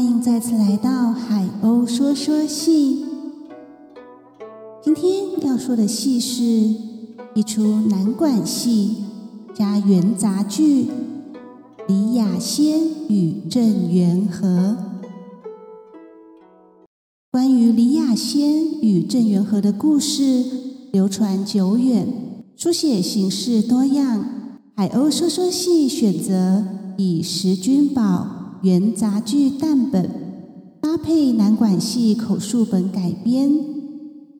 欢迎再次来到海鸥说说戏。今天要说的戏是一出南管戏加元杂剧《李亚仙与郑元和》。关于李亚仙与郑元和的故事流传久远，书写形式多样。海鸥说说戏选择以石君宝。元杂剧旦本搭配南管戏口述本改编，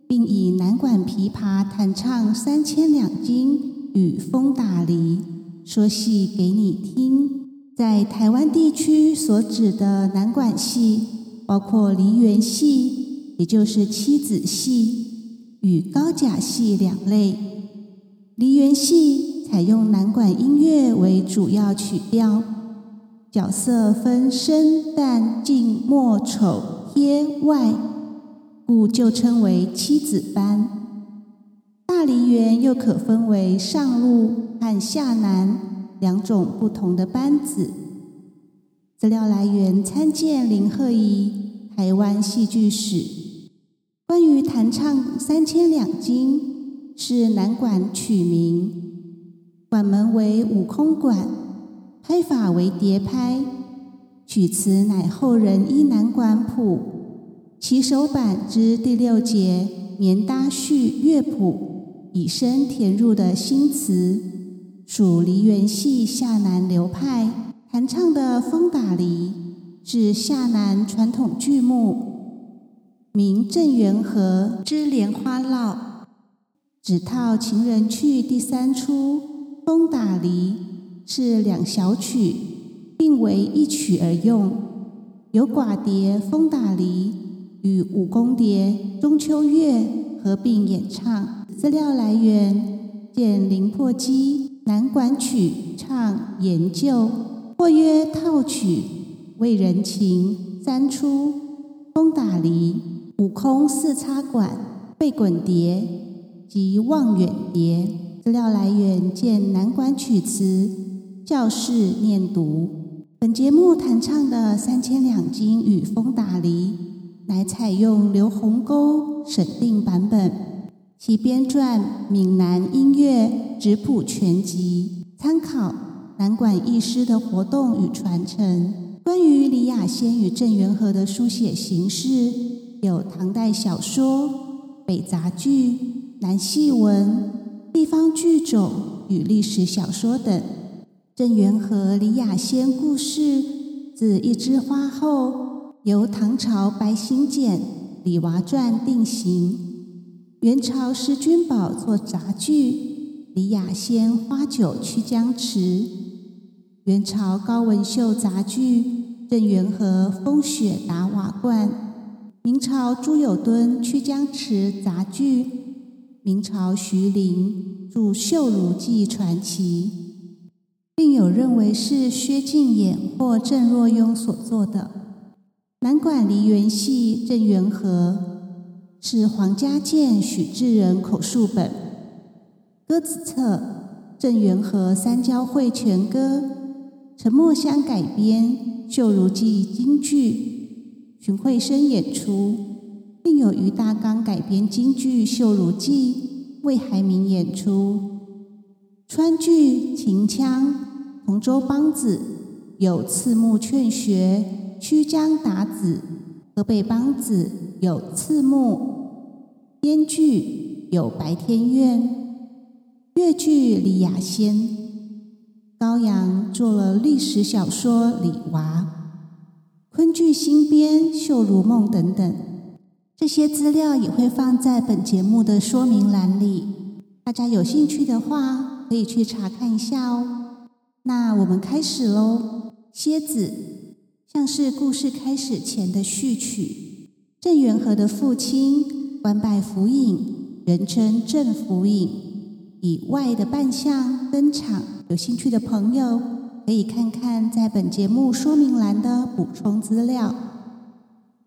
并以南管琵琶弹唱《三千两金》与《风打梨》说戏给你听。在台湾地区所指的南管戏，包括梨园戏，也就是妻子戏与高甲戏两类。梨园戏采用南管音乐为主要曲调。角色分生旦净末丑贴外，故就称为妻子班。大梨园又可分为上路和下南两种不同的班子。资料来源参见林鹤仪《台湾戏剧史》。关于弹唱三千两金，是南管曲名，管门为五空管。拍法为叠拍，曲词乃后人依南管谱起手版之第六节棉搭序乐谱以声填入的新词，属梨园戏下南流派。弹唱的《风打梨》是下南传统剧目，明正元和之莲花落，指套情人去第三出《风打梨》。是两小曲并为一曲而用，有寡蝶《风打梨》与五宫碟《中秋月》合并演唱。资料来源见林破基《南管曲唱研究》，或曰套曲为人情三出《风打梨》，五空四插管背滚碟及望远碟。资料来源见南管曲词。教室念读。本节目弹唱的《三千两金》与《风打梨》，乃采用刘鸿沟审定版本，其编撰《闽南音乐质谱全集》，参考南管艺师的活动与传承。关于李亚仙与郑元和的书写形式，有唐代小说、北杂剧、南戏文、地方剧种与历史小说等。郑元和、李亚仙故事，自一枝花后，由唐朝白行简《李娃传》定型；元朝施君宝做杂剧《李亚仙花酒曲江池》；元朝高文秀杂剧《郑元和风雪打瓦罐》；明朝朱有敦曲江池杂剧；明朝徐陵著《绣襦记传奇》。并有认为是薛敬演或郑若雍所作的。南管梨园戏郑元和是黄家健、许志仁口述本。歌子册郑元和三交会全歌，陈墨香改编《绣襦记》京剧，荀慧生演出，并有俞大刚改编京剧《绣襦记》，魏海敏演出。川剧秦腔。同州梆子有刺目劝学、曲江打子；河北梆子有刺目；编剧有白天怨；粤剧李雅仙，高阳做了历史小说《李娃》；昆剧新编《绣襦梦》等等。这些资料也会放在本节目的说明栏里，大家有兴趣的话可以去查看一下哦。那我们开始喽。蝎子像是故事开始前的序曲。郑元和的父亲官拜府尹，人称郑府尹，以外的扮相登场。有兴趣的朋友可以看看在本节目说明栏的补充资料。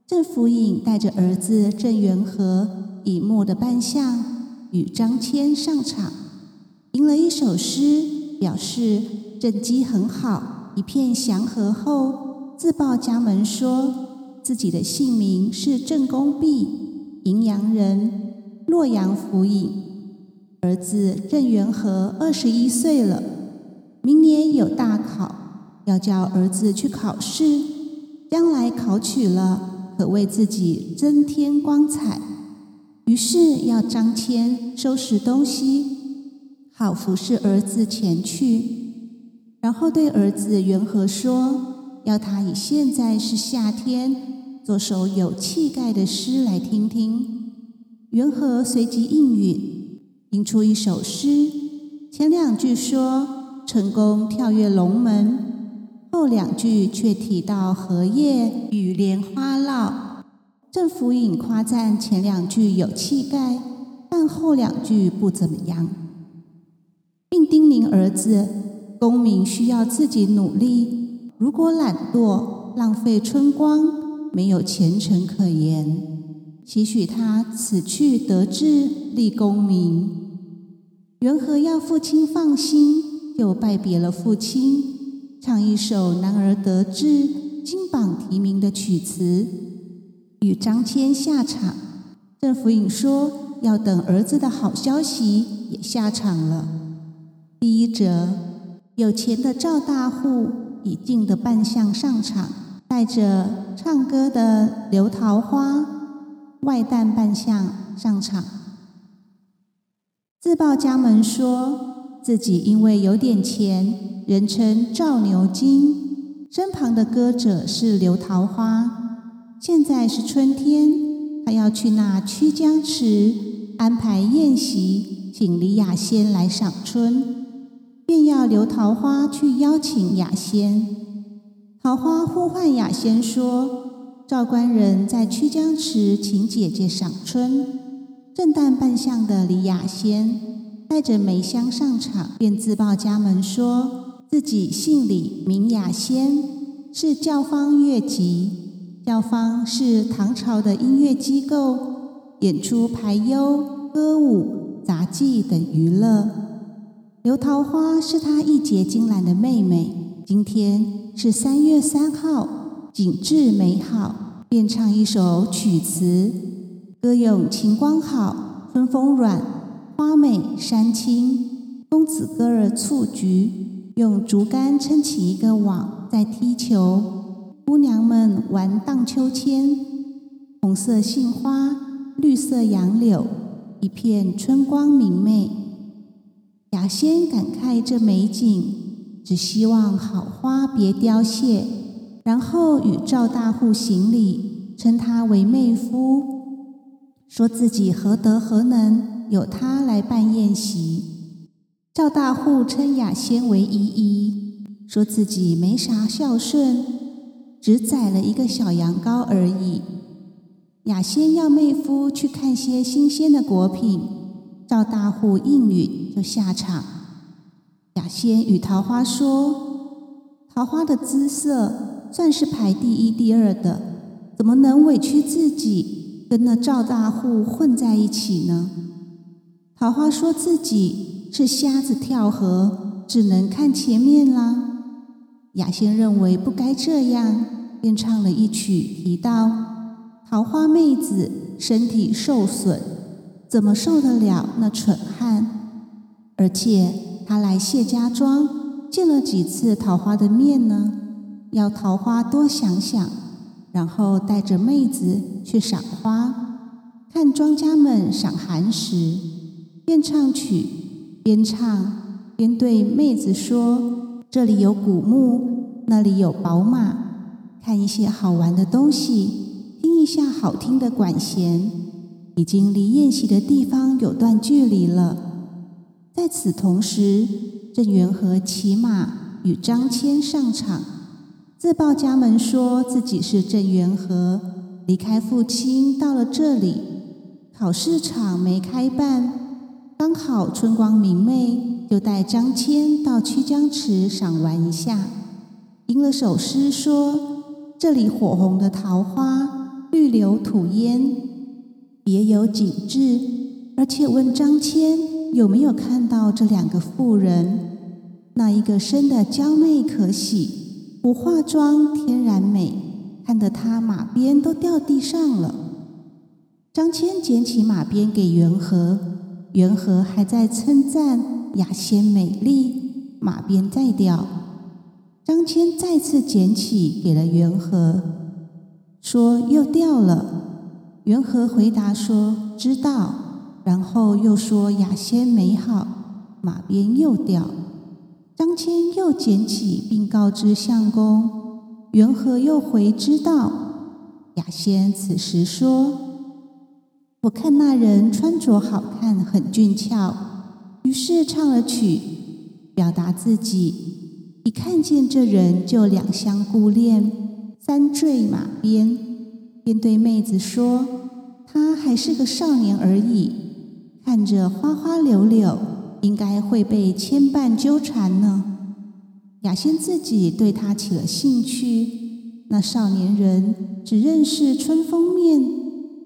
郑府尹带着儿子郑元和以木的扮相与张骞上场，吟了一首诗，表示。政绩很好，一片祥和后，自报家门说：“自己的姓名是郑公弼，荥阳人，洛阳府尹。儿子郑元和二十一岁了，明年有大考，要叫儿子去考试，将来考取了，可为自己增添光彩。于是要张骞收拾东西，好服侍儿子前去。然后对儿子元和说：“要他以现在是夏天，作首有气概的诗来听听。”元和随即应允，吟出一首诗。前两句说成功跳跃龙门，后两句却提到荷叶与莲花落。郑府尹夸赞前两句有气概，但后两句不怎么样，并叮咛儿子。功名需要自己努力，如果懒惰，浪费春光，没有前程可言。期许他此去得志，立功名。元和要父亲放心，就拜别了父亲，唱一首男儿得志、金榜题名的曲词，与张骞下场。郑府尹说要等儿子的好消息，也下场了。第一则。有钱的赵大户以净的扮相上场，带着唱歌的刘桃花外旦扮相上场，自报家门说自己因为有点钱，人称赵牛金，身旁的歌者是刘桃花。现在是春天，他要去那曲江池安排宴席，请李雅仙来赏春。便要留桃花去邀请雅仙。桃花呼唤雅仙说：“赵官人在曲江池请姐姐赏春。”正旦扮相的李雅仙带着梅香上场，便自报家门说自己姓李，名雅仙，是教坊乐籍。教坊是唐朝的音乐机构，演出排忧、歌舞、杂技等娱乐。刘桃花是他义结金兰的妹妹。今天是三月三号，景致美好，便唱一首曲词，歌咏晴光好，春风软，花美山青。公子哥儿蹴鞠，用竹竿撑起一个网，在踢球。姑娘们玩荡秋千，红色杏花，绿色杨柳，一片春光明媚。雅仙感慨这美景，只希望好花别凋谢，然后与赵大户行礼，称他为妹夫，说自己何德何能，有他来办宴席。赵大户称雅仙为姨姨，说自己没啥孝顺，只宰了一个小羊羔而已。雅仙要妹夫去看些新鲜的果品。赵大户应允，就下场。雅仙与桃花说：“桃花的姿色算是排第一、第二的，怎么能委屈自己跟那赵大户混在一起呢？”桃花说自己是瞎子跳河，只能看前面啦。雅仙认为不该这样，便唱了一曲，提到桃花妹子身体受损。怎么受得了那蠢汉？而且他来谢家庄见了几次桃花的面呢？要桃花多想想，然后带着妹子去赏花，看庄家们赏寒食，边唱曲边唱边对妹子说：“这里有古墓，那里有宝马，看一些好玩的东西，听一下好听的管弦。”已经离宴席的地方有段距离了。在此同时，郑元和骑马与张骞上场，自报家门说自己是郑元和，离开父亲到了这里。考试场没开办，刚好春光明媚，就带张骞到曲江池赏玩一下。吟了首诗说：“这里火红的桃花，绿柳吐烟。”别有景致，而且问张骞有没有看到这两个妇人？那一个生的娇媚可喜，不化妆天然美；看得他马鞭都掉地上了。张骞捡起马鞭给元和，元和还在称赞雅仙美丽，马鞭再掉。张骞再次捡起给了元和，说又掉了。元和回答说知道，然后又说雅仙美好，马鞭又掉。张骞又捡起并告知相公，元和又回知道。雅仙此时说：“我看那人穿着好看，很俊俏，于是唱了曲，表达自己。一看见这人，就两相顾恋，三坠马鞭，便对妹子说：他还是个少年而已，看着花花柳柳。”应该会被牵绊纠缠呢。雅仙自己对他起了兴趣，那少年人只认识春风面，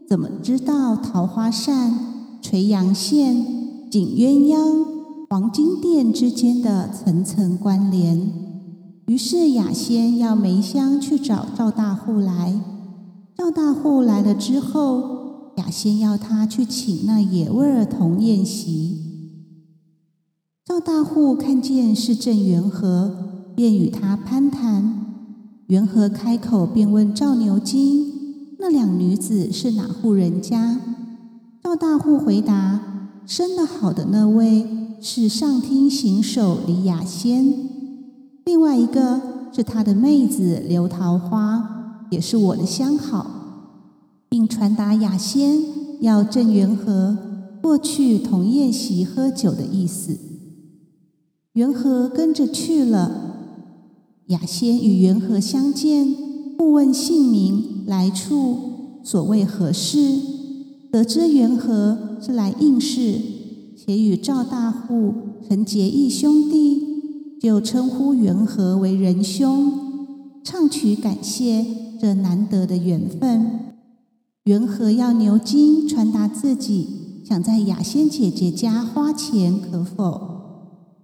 怎么知道桃花扇、垂阳线、锦鸳鸯、黄金殿之间的层层关联？于是雅仙要梅香去找赵大户来。赵大户来了之后，雅仙要他去请那野味儿同宴席。赵大户看见是郑元和，便与他攀谈。元和开口便问赵牛金：“那两女子是哪户人家？”赵大户回答：“生得好的那位是上厅行首李雅仙，另外一个是他的妹子刘桃花，也是我的相好，并传达雅仙要郑元和过去同宴席喝酒的意思。”元和跟着去了。雅仙与元和相见，互问姓名、来处，所为何事。得知元和是来应试，且与赵大户曾结义兄弟，就称呼元和为仁兄，唱曲感谢这难得的缘分。元和要牛津传达自己想在雅仙姐姐家花钱，可否？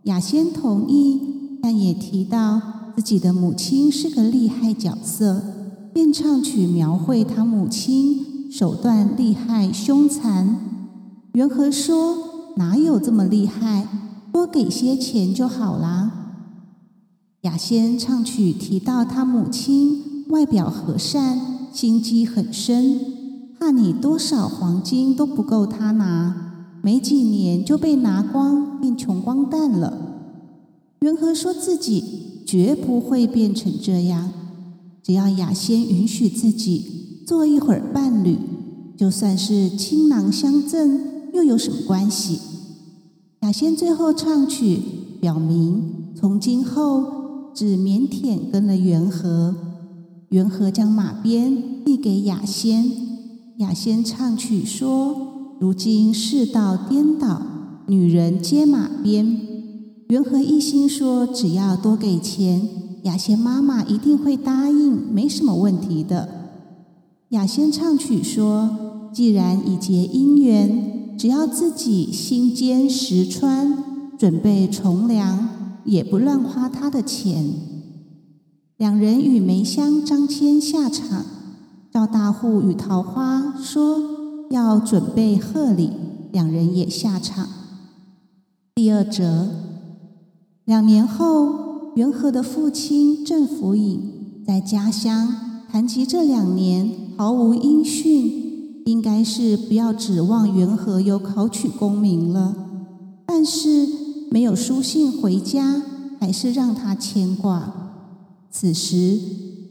雅仙同意，但也提到自己的母亲是个厉害角色，便唱曲描绘他母亲手段厉害凶残。元和说：“哪有这么厉害？多给些钱就好啦。”雅仙唱曲提到他母亲外表和善，心机很深，怕你多少黄金都不够他拿。没几年就被拿光，变穷光蛋了。元和说自己绝不会变成这样，只要雅仙允许自己做一会儿伴侣，就算是倾囊相赠，又有什么关系？雅仙最后唱曲，表明从今后只腼腆跟了元和。元和将马鞭递给雅仙，雅仙唱曲说。如今世道颠倒，女人皆马鞭。元和一心说，只要多给钱，雅仙妈妈一定会答应，没什么问题的。雅仙唱曲说，既然已结姻缘，只要自己心坚石穿，准备从良，也不乱花他的钱。两人与梅香、张骞下场，赵大户与桃花说。要准备贺礼，两人也下场。第二则，两年后，元和的父亲郑福隐在家乡谈及这两年毫无音讯，应该是不要指望元和有考取功名了。但是没有书信回家，还是让他牵挂。此时，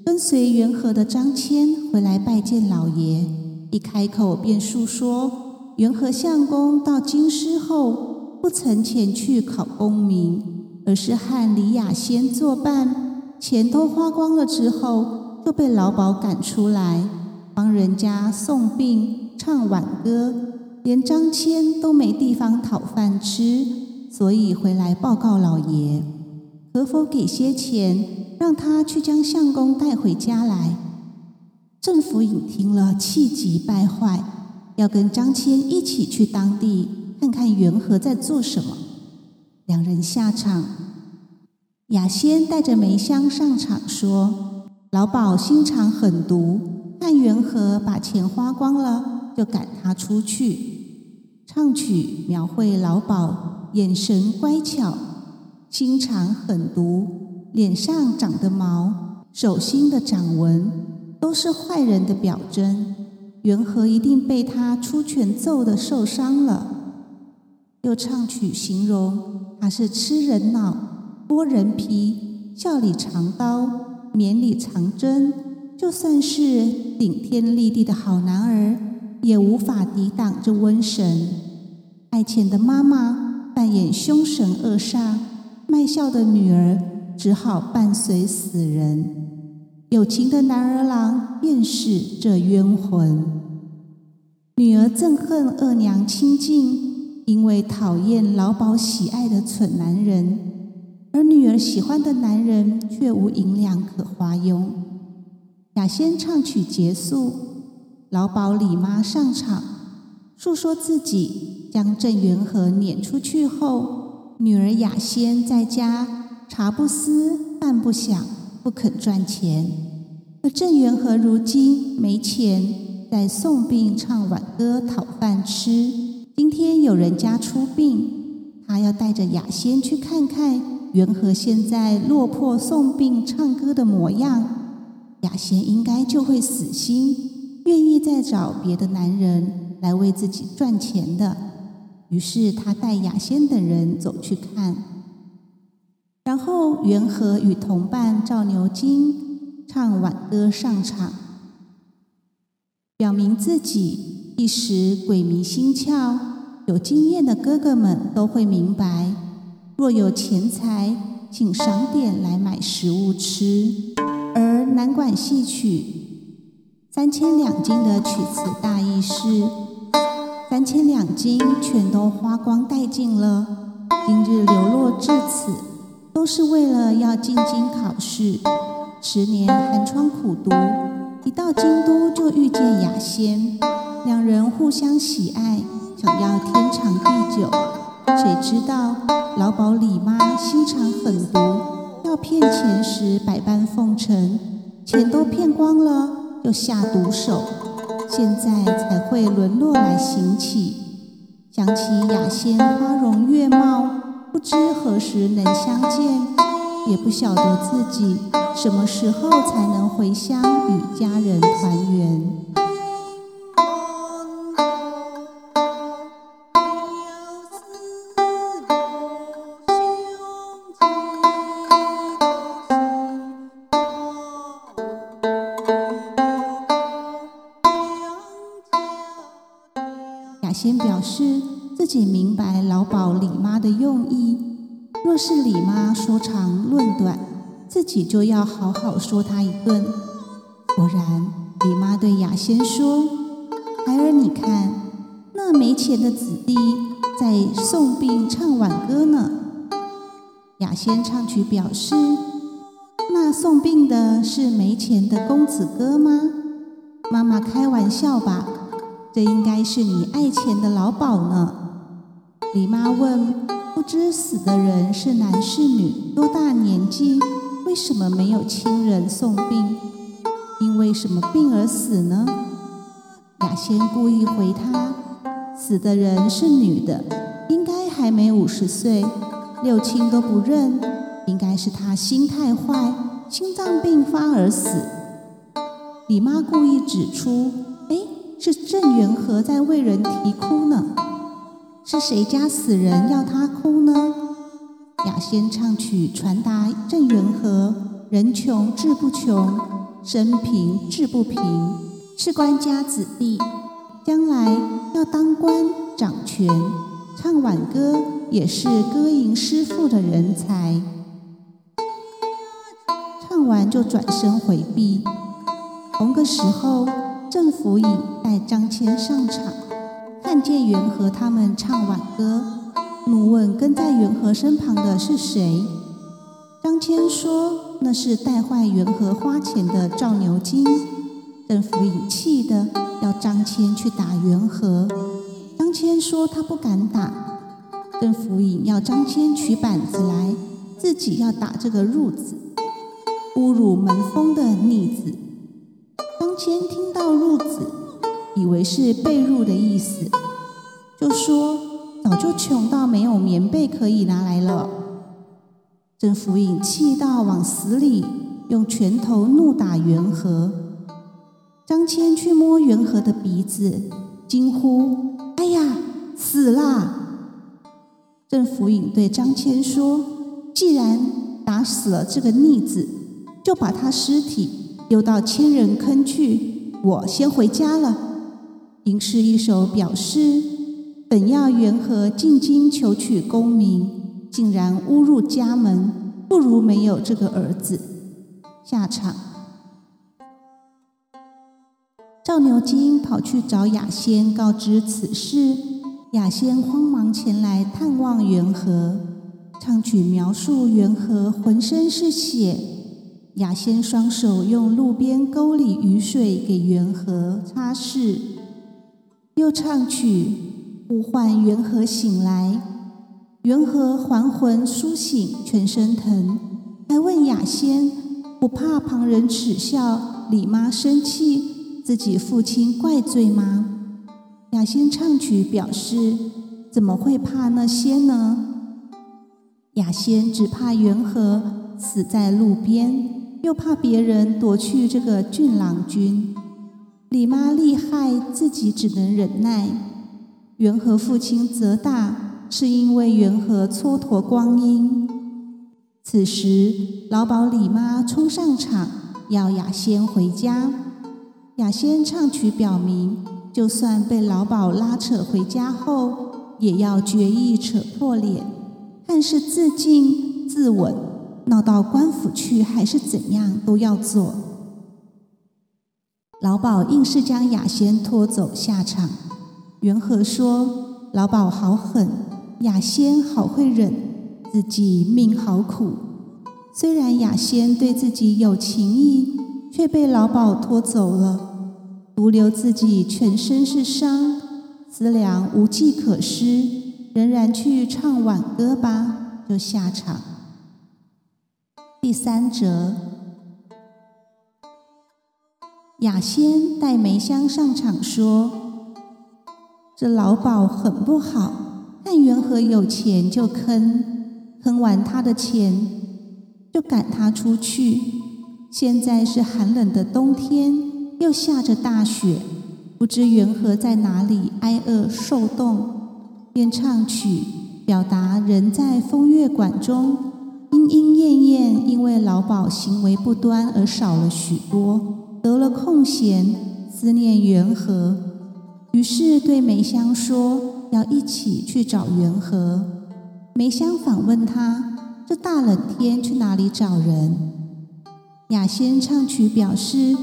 跟随元和的张骞回来拜见老爷。一开口便诉说，元和相公到京师后，不曾前去考功名，而是和李雅仙作伴，钱都花光了之后，就被老鸨赶出来，帮人家送殡、唱挽歌，连张骞都没地方讨饭吃，所以回来报告老爷，可否给些钱，让他去将相公带回家来？郑福隐听了，气急败坏，要跟张骞一起去当地看看元和在做什么。两人下场，雅仙带着梅香上场说：“老鸨心肠狠毒，看元和把钱花光了，就赶他出去。唱曲描绘老鸨眼神乖巧，心肠狠毒，脸上长的毛，手心的掌纹，都是坏人的表征。元和一定被他出拳揍得受伤了。又唱曲形容他是吃人脑、剥人皮、笑里藏刀、绵里藏针，就算是顶天立地的好男儿，也无法抵挡这瘟神。爱钱的妈妈扮演凶神恶煞，卖笑的女儿只好伴随死人。有情的男儿郎便是这冤魂。女儿憎恨二娘清静。因为讨厌老鸨喜爱的蠢男人，而女儿喜欢的男人却无银两可花用。雅仙唱曲结束，老鸨李妈上场，诉说自己将郑元和撵出去后，女儿雅仙在家茶不思饭不想，不肯赚钱。而郑元和如今没钱，在送殡唱挽歌讨饭吃。今天有人家出殡，他要带着雅仙去看看元和现在落魄送殡唱歌的模样。雅仙应该就会死心，愿意再找别的男人来为自己赚钱的。于是他带雅仙等人走去看，然后元和与同伴赵牛金唱挽歌上场，表明自己。一时鬼迷心窍，有经验的哥哥们都会明白：若有钱财，请赏点来买食物吃。而南管戏曲三千两金的曲词大意是：三千两金全都花光殆尽了，今日流落至此，都是为了要进京考试。十年寒窗苦读，一到京都就遇见雅仙。两人互相喜爱，想要天长地久。谁知道老鸨李妈心肠狠毒，要骗钱时百般奉承，钱都骗光了，又下毒手，现在才会沦落来行乞。想起雅仙花容月貌，不知何时能相见，也不晓得自己什么时候才能回乡与家人团圆。雅仙表示自己明老鸨李妈的用意，若是李妈说长论短，自己就要好好说她一顿。果然，李妈对雅仙说：“孩儿，你看，那没钱的子弟在送殡唱挽歌呢。”雅仙唱曲表示：“那送殡的是没钱的公子哥吗？妈妈开玩笑吧。”这应该是你爱钱的老鸨呢。李妈问：“不知死的人是男是女，多大年纪？为什么没有亲人送殡？因为什么病而死呢？”雅仙故意回他：“死的人是女的，应该还没五十岁，六亲都不认，应该是她心太坏，心脏病发而死。”李妈故意指出。是郑元和在为人啼哭呢，是谁家死人要他哭呢？雅仙唱曲传达郑元和人穷志不穷，身贫志不贫，是官家子弟，将来要当官掌权，唱挽歌也是歌吟诗赋的人才。唱完就转身回避。同个时候。郑府已带张骞上场，看见元和他们唱挽歌，怒问跟在元和身旁的是谁。张骞说那是带坏元和花钱的赵牛金。邓福颖气的要张骞去打元和，张骞说他不敢打。邓福尹要张骞取板子来，自己要打这个褥子。侮辱门风的逆子。张骞听到褥子，以为是被褥的意思，就说早就穷到没有棉被可以拿来了。郑福尹气到往死里，用拳头怒打元和。张骞去摸元和的鼻子，惊呼：“哎呀，死啦！”郑福尹对张骞说：“既然打死了这个逆子，就把他尸体丢到千人坑去。我先回家了。”吟是一首表示：本要元和进京求取功名，竟然误入家门，不如没有这个儿子。下场。赵牛金跑去找雅仙，告知此事。雅仙慌忙前来探望元和，唱曲描述元和浑身是血。雅仙双手用路边沟里雨水给元和擦拭，又唱曲呼唤元和醒来。元和还魂苏醒，全身疼，还问雅仙不怕旁人耻笑，李妈生气。自己父亲怪罪吗？雅仙唱曲表示：怎么会怕那些呢？雅仙只怕元和死在路边，又怕别人夺去这个俊郎君。李妈厉害，自己只能忍耐。元和父亲责大，是因为元和蹉跎光阴。此时，老鸨李妈冲上场，要亚仙回家。亚仙唱曲表明，就算被老鸨拉扯回家后，也要决意扯破脸，看是自尽自刎，闹到官府去还是怎样，都要做。老鸨硬是将雅仙拖走下场。元和说：“老鸨好狠，雅仙好会忍，自己命好苦。虽然雅仙对自己有情意。”却被老鸨拖走了，独留自己全身是伤，思量无计可施，仍然去唱挽歌吧，就下场。第三则，雅仙带梅香上场说：“这老鸨很不好，看元和有钱就坑，坑完他的钱就赶他出去。”现在是寒冷的冬天，又下着大雪，不知元和在哪里挨饿受冻，便唱曲表达人在风月馆中莺莺燕燕，因为老鸨行为不端而少了许多，得了空闲思念元和，于是对梅香说要一起去找元和。梅香反问他：这大冷天去哪里找人？雅仙唱曲表示：“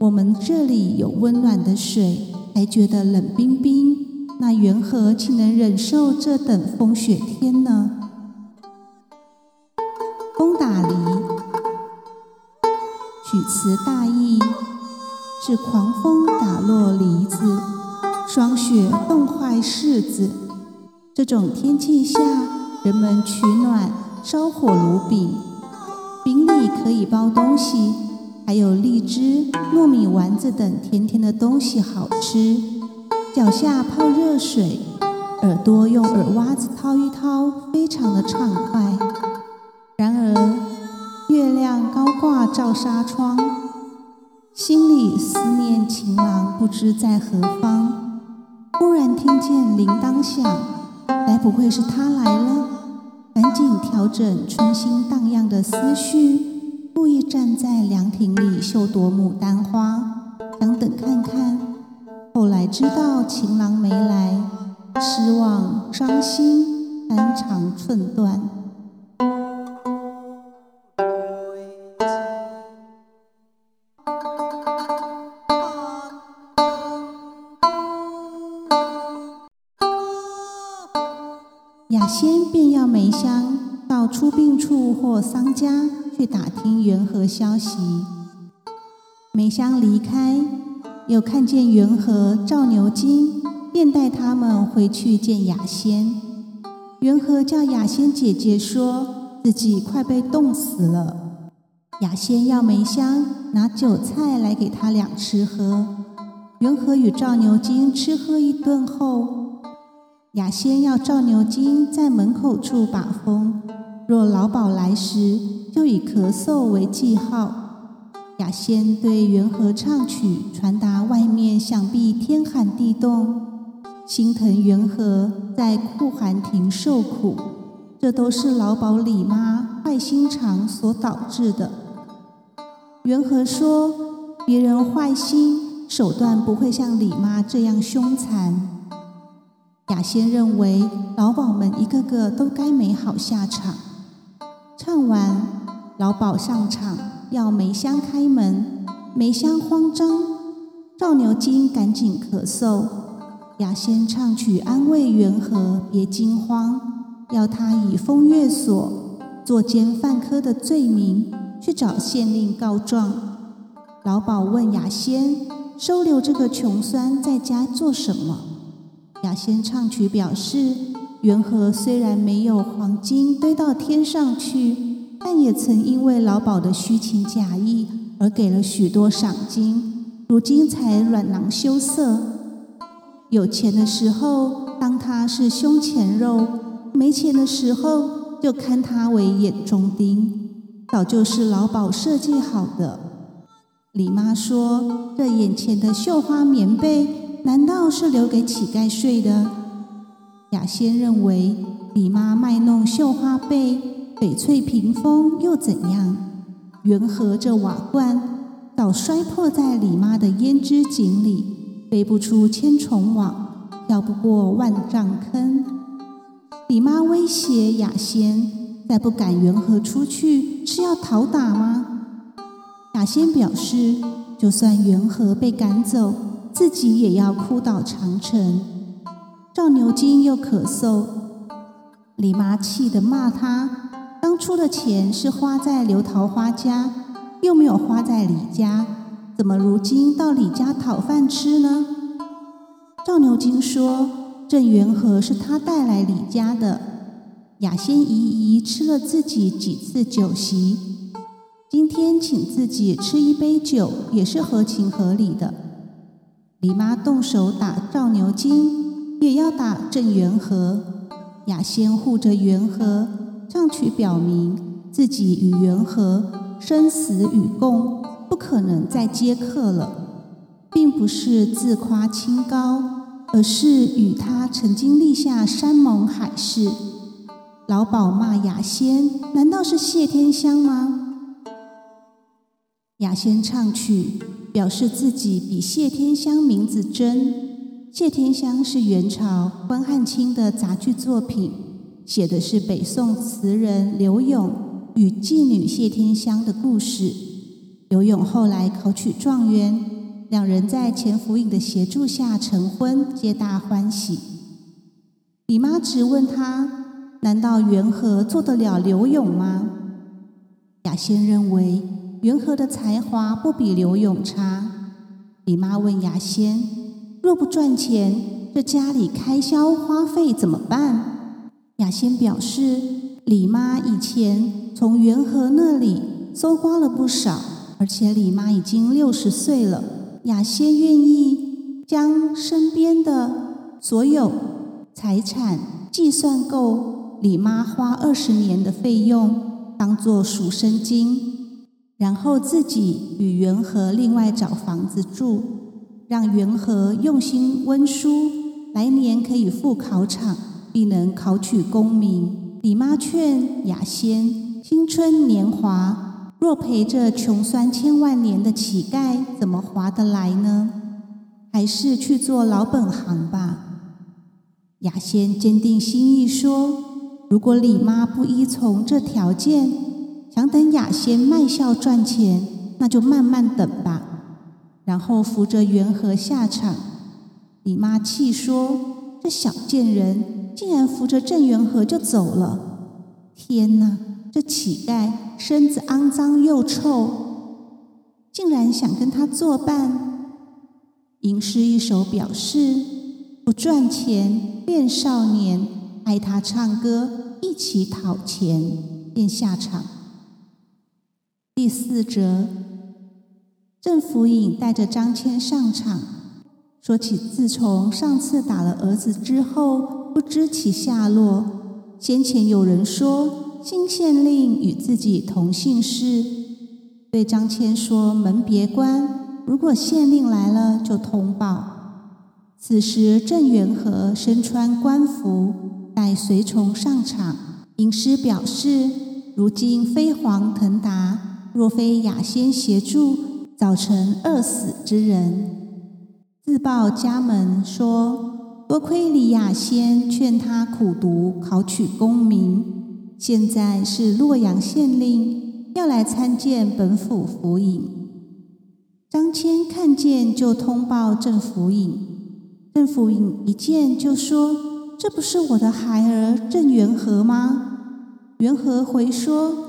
我们这里有温暖的水，还觉得冷冰冰。那元和岂能忍受这等风雪天呢？”词大意是狂风打落梨子，霜雪冻坏柿子。这种天气下，人们取暖，烧火炉饼。饼里可以包东西，还有荔枝、糯米丸子等甜甜的东西好吃。脚下泡热水，耳朵用耳挖子掏一掏，非常的畅快。照纱窗，心里思念情郎不知在何方。忽然听见铃铛响，该不会是他来了？赶紧调整春心荡漾的思绪，故意站在凉亭里嗅朵牡丹花，想等看看。后来知道情郎没来，失望伤心，肝肠寸断。便要梅香到出殡处或丧家去打听元和消息。梅香离开，又看见元和、赵牛金，便带他们回去见雅仙。元和叫雅仙姐姐说自己快被冻死了。雅仙要梅香拿酒菜来给他俩吃喝。元和与赵牛金吃喝一顿后，雅仙要赵牛金在门口处把风，若老鸨来时，就以咳嗽为记号。雅仙对元和唱曲，传达外面想必天寒地冻，心疼元和在酷寒亭受苦，这都是老鸨李妈坏心肠所导致的。元和说：“别人坏心，手段不会像李妈这样凶残。”雅仙认为老鸨们一个个都该没好下场。唱完，老鸨上场要梅香开门，梅香慌张，赵牛金赶紧咳嗽。雅仙唱曲安慰元和别惊慌，要他以风月所作奸犯科的罪名。去找县令告状。老鸨问雅仙：“收留这个穷酸在家做什么？”雅仙唱曲表示：“元和虽然没有黄金堆到天上去，但也曾因为老鸨的虚情假意而给了许多赏金，如今才软囊羞涩。有钱的时候当他是胸前肉，没钱的时候就看他为眼中钉。”早就是老鸨设计好的。李妈说：“这眼前的绣花棉被，难道是留给乞丐睡的？”雅仙认为，李妈卖弄绣花被、翡翠屏风又怎样？元和这瓦罐早摔破在李妈的胭脂井里，飞不出千重网，跳不过万丈坑。李妈威胁雅仙。再不赶元和出去，是要讨打吗？雅仙表示，就算元和被赶走，自己也要哭倒长城。赵牛金又咳嗽，李妈气得骂他：当初的钱是花在刘桃花家，又没有花在李家，怎么如今到李家讨饭吃呢？赵牛金说：郑元和是他带来李家的。雅仙姨姨吃了自己几次酒席，今天请自己吃一杯酒也是合情合理的。李妈动手打赵牛金，也要打郑元和。雅仙护着元和，唱曲表明自己与元和生死与共，不可能再接客了，并不是自夸清高，而是与他曾经立下山盟海誓。老鸨骂雅仙，难道是谢天香吗？雅仙唱曲，表示自己比谢天香名字真。谢天香是元朝关汉卿的杂剧作品，写的是北宋词人柳永与妓女谢天香的故事。柳永后来考取状元，两人在钱福英的协助下成婚，皆大欢喜。李妈直问他。难道元和做得了柳永吗？雅仙认为元和的才华不比刘永差。李妈问雅仙：“若不赚钱，这家里开销花费怎么办？”雅仙表示：“李妈以前从元和那里搜刮了不少，而且李妈已经六十岁了。雅仙愿意将身边的所有财产计算够。”李妈花二十年的费用当做赎身金，然后自己与元和另外找房子住，让元和用心温书，来年可以赴考场，并能考取功名。李妈劝雅仙：青春年华，若陪着穷酸千万年的乞丐，怎么划得来呢？还是去做老本行吧。雅仙坚定心意说。如果李妈不依从这条件，想等雅仙卖笑赚钱，那就慢慢等吧。然后扶着元和下场。李妈气说：“这小贱人竟然扶着郑元和就走了！天哪，这乞丐身子肮脏又臭，竟然想跟他作伴！”吟诗一首表示：“不赚钱变少年。”爱他唱歌，一起讨钱，便下场。第四则，郑福颖带着张谦上场，说起自从上次打了儿子之后，不知其下落。先前有人说新县令与自己同姓氏，对张谦说：“门别关，如果县令来了就通报。”此时郑元和身穿官服，带随从上场，吟诗表示：“如今飞黄腾达。”若非雅仙协助，早成饿死之人。自报家门说：多亏李雅仙劝他苦读，考取功名，现在是洛阳县令，要来参见本府府尹。张骞看见就通报郑府尹，郑府尹一见就说：“这不是我的孩儿郑元和吗？”元和回说。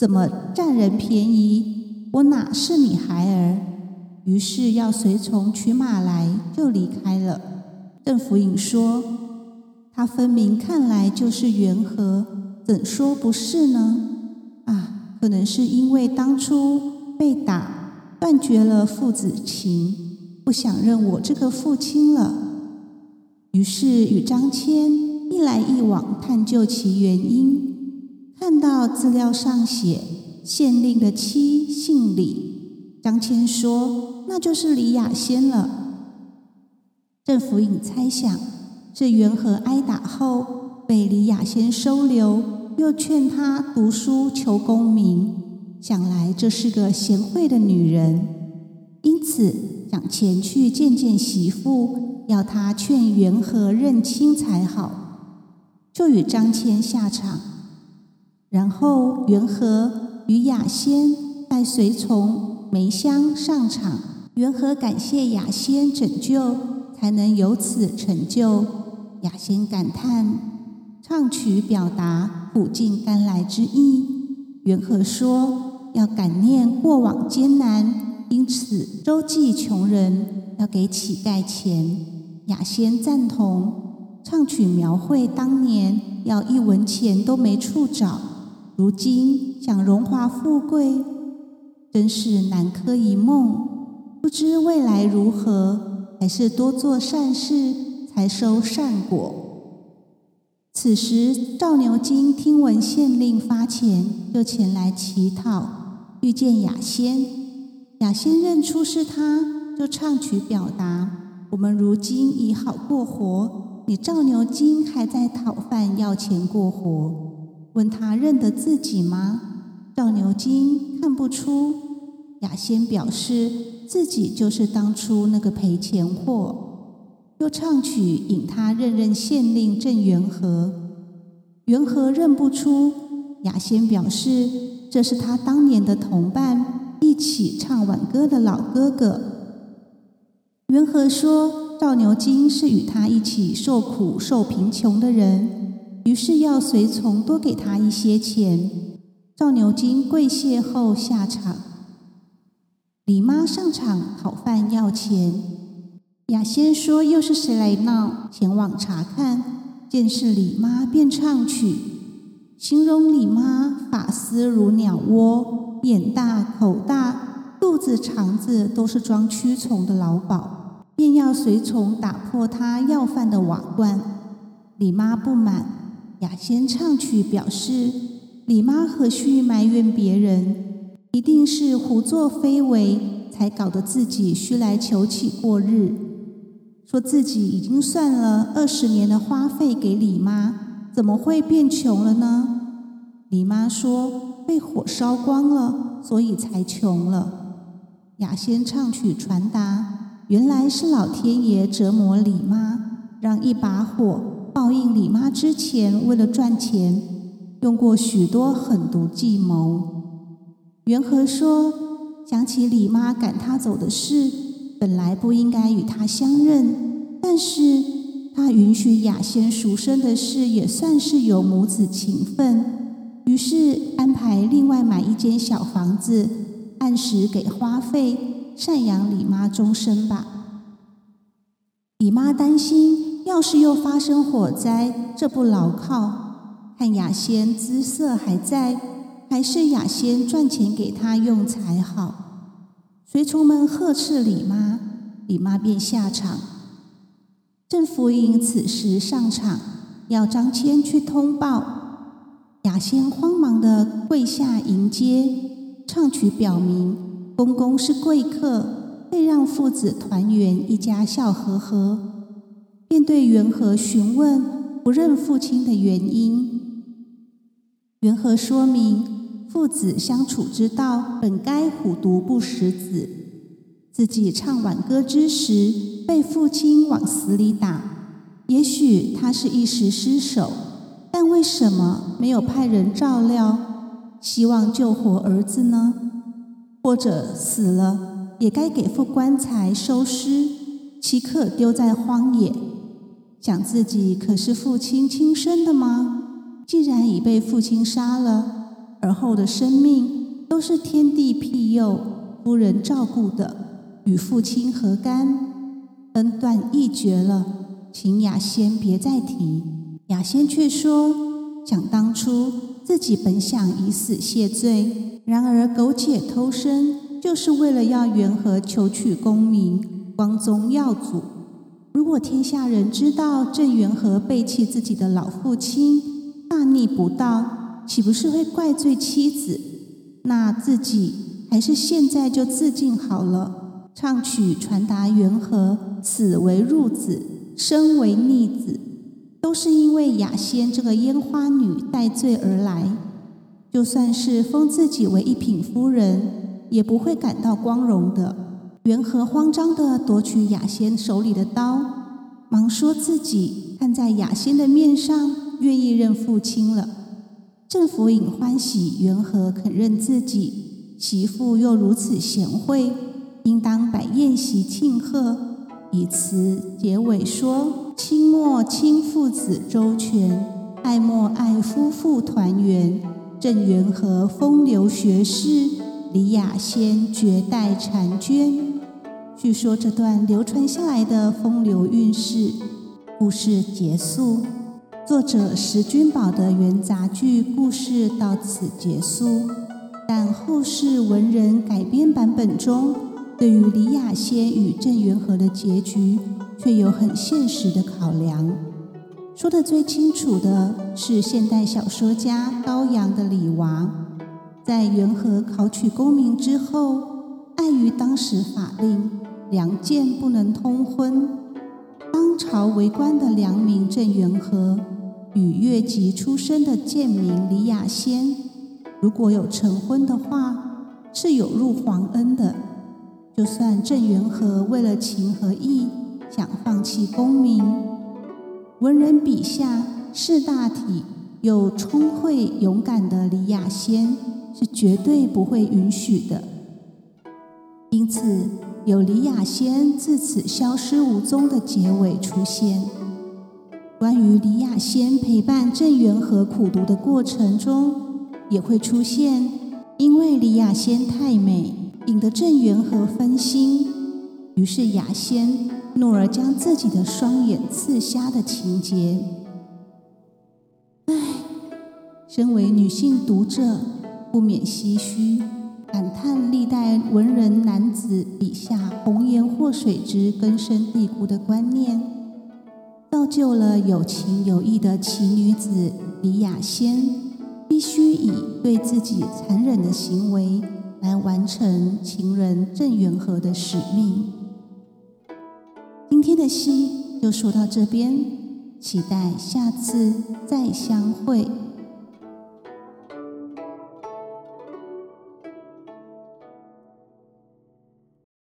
怎么占人便宜？我哪是你孩儿？于是要随从取马来，就离开了。邓福尹说：“他分明看来就是元和，怎说不是呢？啊，可能是因为当初被打，断绝了父子情，不想认我这个父亲了。于是与张骞一来一往探究其原因。”看到资料上写县令的妻姓李，张骞说那就是李雅仙了。郑府尹猜想是元和挨打后被李雅仙收留，又劝他读书求功名，想来这是个贤惠的女人，因此想前去见见媳妇，要他劝元和认亲才好，就与张骞下场。然后元和与雅仙带随从梅香上场，元和感谢雅仙拯救，才能有此成就。雅仙感叹，唱曲表达苦尽甘来之意。元和说要感念过往艰难，因此周济穷人，要给乞丐钱。雅仙赞同，唱曲描绘当年要一文钱都没处找。如今想荣华富贵，真是南柯一梦。不知未来如何，还是多做善事，才收善果。此时赵牛金听闻县令发钱，就前来乞讨，遇见雅仙。雅仙认出是他，就唱曲表达：我们如今已好过活，你赵牛金还在讨饭要钱过活。问他认得自己吗？赵牛金看不出。雅仙表示自己就是当初那个赔钱货，又唱曲引他认认县令郑元和。元和认不出。雅仙表示这是他当年的同伴，一起唱挽歌的老哥哥。元和说赵牛金是与他一起受苦受贫穷的人。于是要随从多给他一些钱。赵牛金跪谢后下场，李妈上场讨饭要钱。雅仙说又是谁来闹？前往查看，见是李妈便唱曲，形容李妈发丝如鸟窝，眼大口大，肚子肠子都是装蛆虫的老鸨，便要随从打破他要饭的瓦罐。李妈不满。雅仙唱曲表示：“李妈何须埋怨别人？一定是胡作非为，才搞得自己需来求乞过日。说自己已经算了二十年的花费给李妈，怎么会变穷了呢？”李妈说：“被火烧光了，所以才穷了。”雅仙唱曲传达：“原来是老天爷折磨李妈，让一把火。”报应李妈之前，为了赚钱，用过许多狠毒计谋。元和说：“想起李妈赶他走的事，本来不应该与他相认，但是他允许雅仙赎身的事，也算是有母子情分。于是安排另外买一间小房子，按时给花费，赡养李妈终身吧。”李妈担心。要是又发生火灾，这不牢靠。看雅仙姿色还在，还是雅仙赚钱给他用才好。随从们呵斥李妈，李妈便下场。郑福隐此时上场，要张骞去通报。雅仙慌忙地跪下迎接，唱曲表明公公是贵客，会让父子团圆，一家笑呵呵。便对元和询问不认父亲的原因。元和说明父子相处之道，本该虎毒不食子。自己唱挽歌之时，被父亲往死里打。也许他是一时失手，但为什么没有派人照料，希望救活儿子呢？或者死了，也该给副棺材收尸，岂可丢在荒野？想自己可是父亲亲生的吗？既然已被父亲杀了，而后的生命都是天地庇佑、夫人照顾的，与父亲何干？恩断义绝了，请雅仙别再提。雅仙却说：想当初自己本想以死谢罪，然而苟且偷生，就是为了要缘和求取功名、光宗耀祖。如果天下人知道郑元和背弃自己的老父亲，大逆不道，岂不是会怪罪妻子？那自己还是现在就自尽好了。唱曲传达元和，死为入子，生为逆子，都是因为雅仙这个烟花女戴罪而来。就算是封自己为一品夫人，也不会感到光荣的。元和慌张地夺取雅仙手里的刀，忙说自己看在雅仙的面上，愿意认父亲了。郑福隐欢喜元和肯认自己媳妇又如此贤惠，应当摆宴席庆贺，以词结尾说：“亲莫亲父子周全，爱莫爱夫妇团圆。郑元和风流学士，李雅仙绝代婵娟。”据说这段流传下来的风流韵事，故事结束。作者石君宝的元杂剧故事到此结束，但后世文人改编版本中，对于李雅仙与郑元和的结局，却有很现实的考量。说得最清楚的是现代小说家高阳的李娃，在元和考取功名之后，碍于当时法令。良贱不能通婚，当朝为官的良民郑元和与越级出身的贱民李雅仙，如果有成婚的话，是有入皇恩的。就算郑元和为了情和义想放弃功名，文人笔下识大体又聪慧勇敢的李雅仙是绝对不会允许的。因此。有李雅仙自此消失无踪的结尾出现。关于李雅仙陪伴郑元和苦读的过程中，也会出现因为李雅仙太美，引得郑元和分心，于是雅仙怒而将自己的双眼刺瞎的情节。唉，身为女性读者，不免唏嘘。感叹历代文人男子笔下红颜祸水之根深蒂固的观念，造就了有情有义的奇女子李雅仙，必须以对自己残忍的行为来完成情人郑元和的使命。今天的戏就说到这边，期待下次再相会。